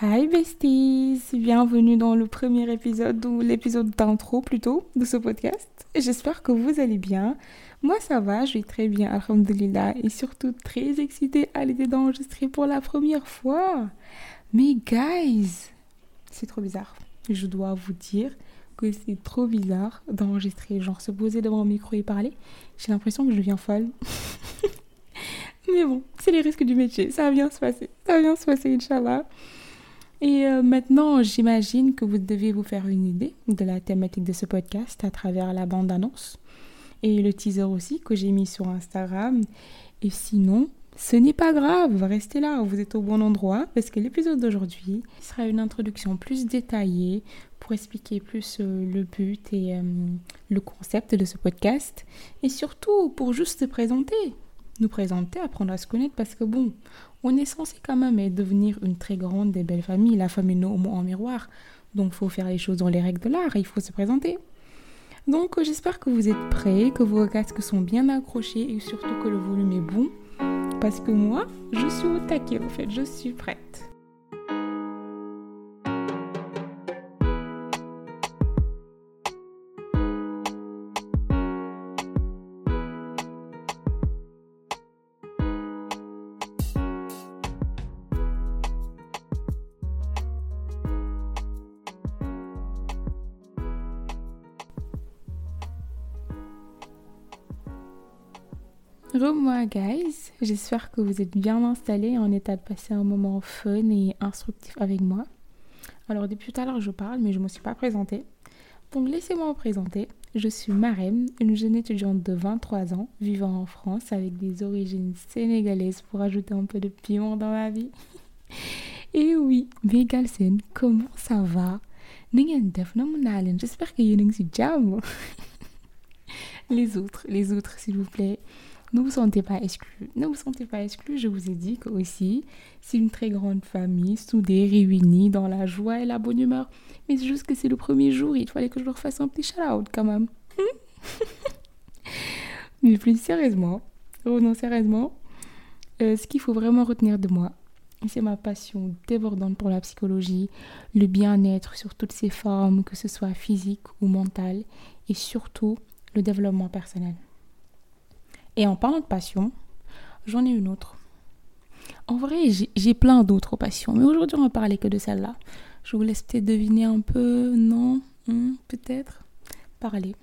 Hi besties, bienvenue dans le premier épisode ou l'épisode d'intro plutôt de ce podcast. J'espère que vous allez bien. Moi ça va, je vais très bien, alhamdulillah, et surtout très excitée à l'idée d'enregistrer pour la première fois. Mais guys, c'est trop bizarre. Je dois vous dire que c'est trop bizarre d'enregistrer, genre se poser devant un micro et parler. J'ai l'impression que je deviens folle. Mais bon, c'est les risques du métier, ça va bien se passer, ça va bien se passer, Inch'Allah. Et euh, maintenant, j'imagine que vous devez vous faire une idée de la thématique de ce podcast à travers la bande-annonce et le teaser aussi que j'ai mis sur Instagram. Et sinon, ce n'est pas grave, restez là, vous êtes au bon endroit parce que l'épisode d'aujourd'hui sera une introduction plus détaillée pour expliquer plus euh, le but et euh, le concept de ce podcast et surtout pour juste se présenter, nous présenter, apprendre à se connaître parce que bon, on est censé quand même devenir une très grande et belle famille, la famille Nomo en miroir. Donc, faut faire les choses dans les règles de l'art, il faut se présenter. Donc, j'espère que vous êtes prêts, que vos casques sont bien accrochés et surtout que le volume est bon. Parce que moi, je suis au taquet, en fait, je suis prête. Re-moi guys, j'espère que vous êtes bien installés en état de passer un moment fun et instructif avec moi. Alors depuis tout à l'heure je parle mais je ne me suis pas présentée. Donc laissez-moi me présenter. Je suis Marem, une jeune étudiante de 23 ans vivant en France avec des origines sénégalaises pour ajouter un peu de piment dans ma vie. Et oui, Megalsen, comment ça va? J'espère que vous Les autres, les autres s'il vous plaît. Ne vous sentez pas exclus. Ne vous sentez pas exclus. Je vous ai dit que aussi, c'est une très grande famille, soudée, réunie dans la joie et la bonne humeur. Mais c'est juste que c'est le premier jour. Il fallait que je leur fasse un petit shout-out quand même. Mais plus sérieusement, oh non, sérieusement, euh, ce qu'il faut vraiment retenir de moi, c'est ma passion débordante pour la psychologie, le bien-être sur toutes ses formes, que ce soit physique ou mental, et surtout le développement personnel. Et en parlant de passion, j'en ai une autre. En vrai, j'ai plein d'autres passions, mais aujourd'hui, on va parler que de celle-là. Je vous laisse peut-être deviner un peu, non, hmm, peut-être. Parler.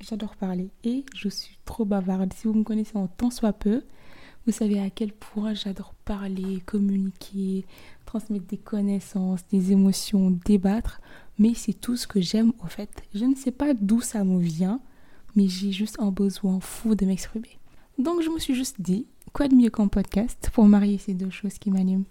J'adore parler et je suis trop bavarde. Si vous me connaissez en tant soit peu, vous savez à quel point j'adore parler, communiquer, transmettre des connaissances, des émotions, débattre. Mais c'est tout ce que j'aime au fait. Je ne sais pas d'où ça me vient, mais j'ai juste un besoin fou de m'exprimer. Donc je me suis juste dit, quoi de mieux qu'un podcast pour marier ces deux choses qui m'animent?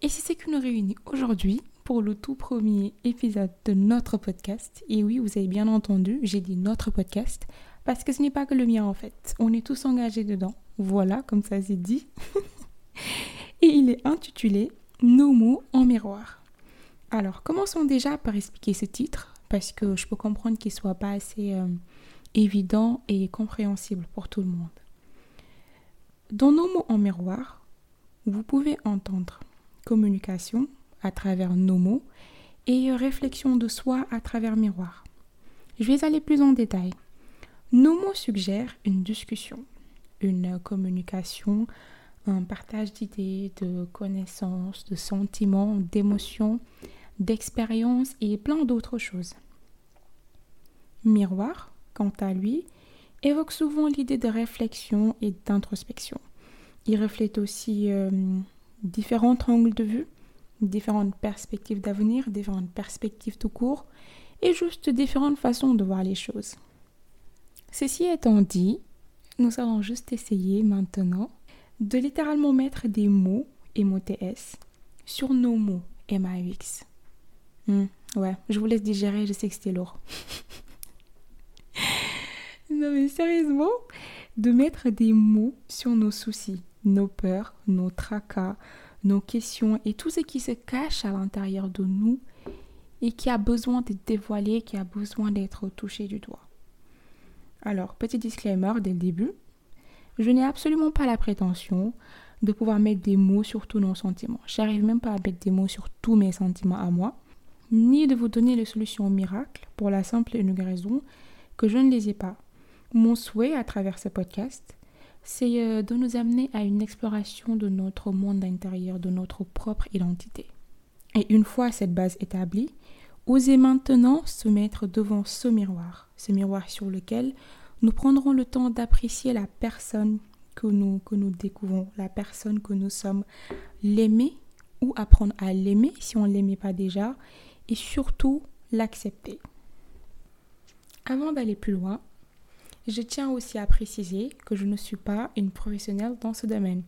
Et c'est que nous réunit aujourd'hui pour le tout premier épisode de notre podcast. Et oui, vous avez bien entendu, j'ai dit notre podcast parce que ce n'est pas que le mien en fait. On est tous engagés dedans. Voilà, comme ça c'est dit. Et il est intitulé Nos mots en miroir. Alors, commençons déjà par expliquer ce titre parce que je peux comprendre qu'il soit pas assez euh, évident et compréhensible pour tout le monde. Dans nos mots en miroir, vous pouvez entendre communication à travers nos mots et réflexion de soi à travers miroir. Je vais aller plus en détail. Nos mots suggèrent une discussion, une communication, un partage d'idées, de connaissances, de sentiments, d'émotions, d'expériences et plein d'autres choses. Miroir, quant à lui, évoque souvent l'idée de réflexion et d'introspection. Il reflète aussi euh, différents angles de vue, différentes perspectives d'avenir, différentes perspectives tout court, et juste différentes façons de voir les choses. Ceci étant dit, nous allons juste essayer maintenant de littéralement mettre des mots, MOTS, sur nos mots. Hmm, ouais, je vous laisse digérer, je sais que c'était lourd. Mais sérieusement, de mettre des mots sur nos soucis, nos peurs, nos tracas, nos questions et tout ce qui se cache à l'intérieur de nous et qui a besoin d'être dévoilé, qui a besoin d'être touché du doigt. Alors, petit disclaimer dès le début, je n'ai absolument pas la prétention de pouvoir mettre des mots sur tous nos sentiments. J'arrive même pas à mettre des mots sur tous mes sentiments à moi, ni de vous donner les solutions miracles pour la simple et unique raison que je ne les ai pas. Mon souhait à travers ce podcast, c'est euh, de nous amener à une exploration de notre monde intérieur, de notre propre identité. Et une fois cette base établie, osez maintenant se mettre devant ce miroir, ce miroir sur lequel nous prendrons le temps d'apprécier la personne que nous, que nous découvrons, la personne que nous sommes, l'aimer ou apprendre à l'aimer si on ne l'aimait pas déjà, et surtout l'accepter. Avant d'aller plus loin, je tiens aussi à préciser que je ne suis pas une professionnelle dans ce domaine.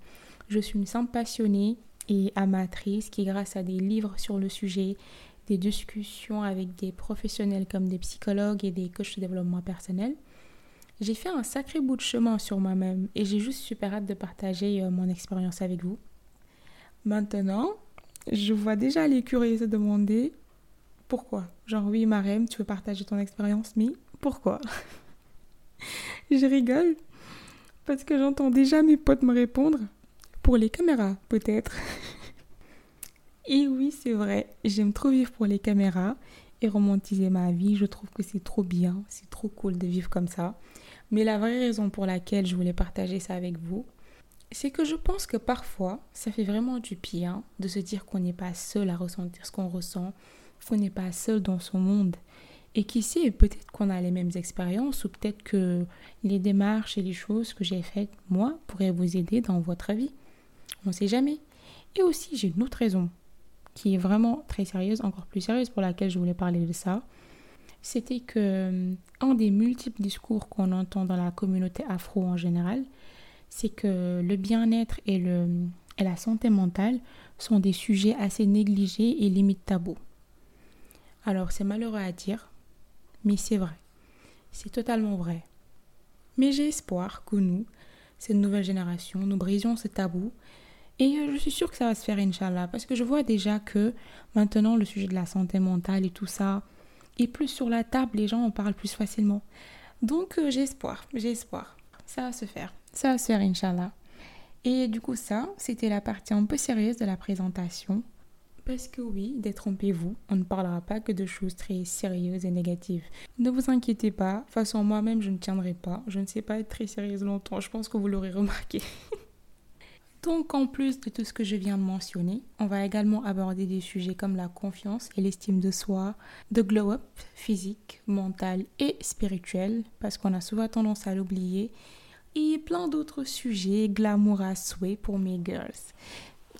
Je suis une simple passionnée et amatrice qui, grâce à des livres sur le sujet, des discussions avec des professionnels comme des psychologues et des coachs de développement personnel, j'ai fait un sacré bout de chemin sur moi-même et j'ai juste super hâte de partager euh, mon expérience avec vous. Maintenant, je vois déjà les curieux se demander pourquoi. Genre, oui, Marem, tu veux partager ton expérience, mais pourquoi? Je rigole parce que j'entends déjà mes potes me répondre pour les caméras, peut-être. et oui, c'est vrai, j'aime trop vivre pour les caméras et romantiser ma vie. Je trouve que c'est trop bien, c'est trop cool de vivre comme ça. Mais la vraie raison pour laquelle je voulais partager ça avec vous, c'est que je pense que parfois, ça fait vraiment du bien de se dire qu'on n'est pas seul à ressentir ce qu'on ressent, qu'on n'est pas seul dans son monde. Et qui sait, peut-être qu'on a les mêmes expériences ou peut-être que les démarches et les choses que j'ai faites, moi, pourraient vous aider dans votre vie. On ne sait jamais. Et aussi, j'ai une autre raison qui est vraiment très sérieuse, encore plus sérieuse pour laquelle je voulais parler de ça c'était que euh, un des multiples discours qu'on entend dans la communauté afro en général, c'est que le bien-être et, et la santé mentale sont des sujets assez négligés et limite tabous. Alors c'est malheureux à dire, mais c'est vrai. C'est totalement vrai. Mais j'ai espoir que nous, cette nouvelle génération, nous brisions ce tabou. Et je suis sûre que ça va se faire, Inch'Allah, parce que je vois déjà que maintenant le sujet de la santé mentale et tout ça, et plus sur la table, les gens en parlent plus facilement. Donc euh, j'ai espoir, j'ai espoir. Ça va se faire, ça va se faire, Inch'Allah. Et du coup, ça, c'était la partie un peu sérieuse de la présentation. Parce que oui, détrompez-vous, on ne parlera pas que de choses très sérieuses et négatives. Ne vous inquiétez pas, façon, moi-même, je ne tiendrai pas. Je ne sais pas être très sérieuse longtemps, je pense que vous l'aurez remarqué. Donc, en plus de tout ce que je viens de mentionner, on va également aborder des sujets comme la confiance et l'estime de soi, de glow-up physique, mental et spirituel, parce qu'on a souvent tendance à l'oublier, et plein d'autres sujets glamour à souhait pour mes girls.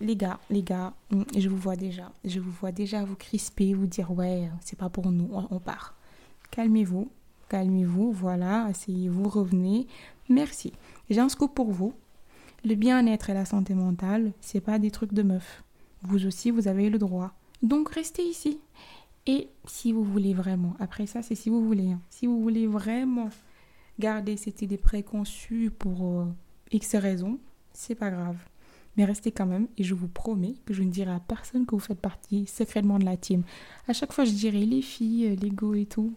Les gars, les gars, mm, je vous vois déjà, je vous vois déjà vous crisper, vous dire ouais, c'est pas pour nous, on part. Calmez-vous, calmez-vous, voilà, asseyez-vous, revenez. Merci. J'ai un scoop pour vous. Le bien-être et la santé mentale, c'est pas des trucs de meuf. Vous aussi, vous avez le droit. Donc restez ici. Et si vous voulez vraiment, après ça, c'est si vous voulez, hein, si vous voulez vraiment garder cette idée préconçue pour euh, X raisons, c'est pas grave. Mais restez quand même et je vous promets que je ne dirai à personne que vous faites partie secrètement de la team. À chaque fois, je dirai les filles, euh, les go et tout.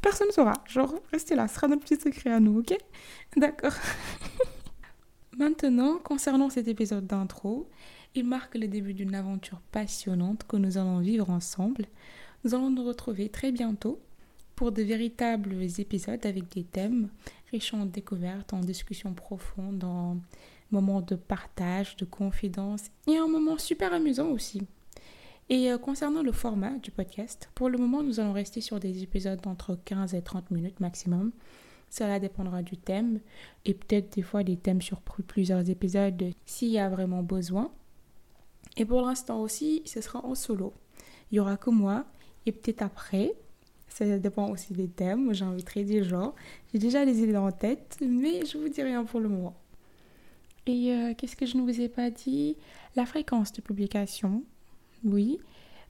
Personne ne saura. Genre, restez là, ce sera notre petit secret à nous, ok? D'accord. Maintenant, concernant cet épisode d'intro, il marque le début d'une aventure passionnante que nous allons vivre ensemble. Nous allons nous retrouver très bientôt pour de véritables épisodes avec des thèmes riches en découvertes, en discussions profondes, en moments de partage, de confidence et un moment super amusant aussi. Et euh, concernant le format du podcast, pour le moment, nous allons rester sur des épisodes d'entre 15 et 30 minutes maximum. Cela dépendra du thème et peut-être des fois des thèmes sur plusieurs épisodes s'il y a vraiment besoin. Et pour l'instant aussi, ce sera en solo. Il y aura que moi et peut-être après. Ça dépend aussi des thèmes. J'inviterai des gens. J'ai déjà les idées en tête, mais je vous dis rien pour le moment. Et euh, qu'est-ce que je ne vous ai pas dit? La fréquence de publication, oui.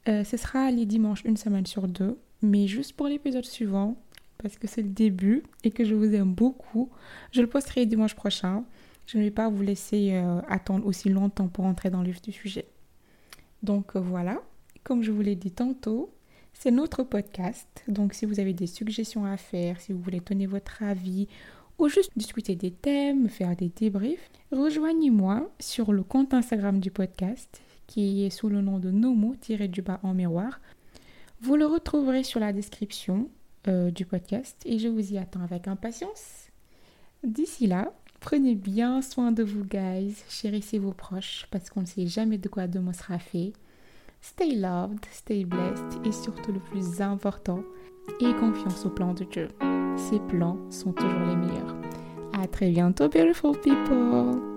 Euh, ce sera les dimanches, une semaine sur deux. Mais juste pour l'épisode suivant, parce que c'est le début et que je vous aime beaucoup. Je le posterai dimanche prochain. Je ne vais pas vous laisser euh, attendre aussi longtemps pour entrer dans le sujet. Donc voilà, comme je vous l'ai dit tantôt, c'est notre podcast. Donc si vous avez des suggestions à faire, si vous voulez donner votre avis juste discuter des thèmes, faire des débriefs, rejoignez-moi sur le compte Instagram du podcast qui est sous le nom de Nomo-du-bas en miroir. Vous le retrouverez sur la description euh, du podcast et je vous y attends avec impatience. D'ici là, prenez bien soin de vous, guys. Chérissez vos proches parce qu'on ne sait jamais de quoi demain sera fait. Stay loved, stay blessed et surtout le plus important, ayez confiance au plan de Dieu. Ses plans sont toujours les meilleurs. À très bientôt, beautiful people!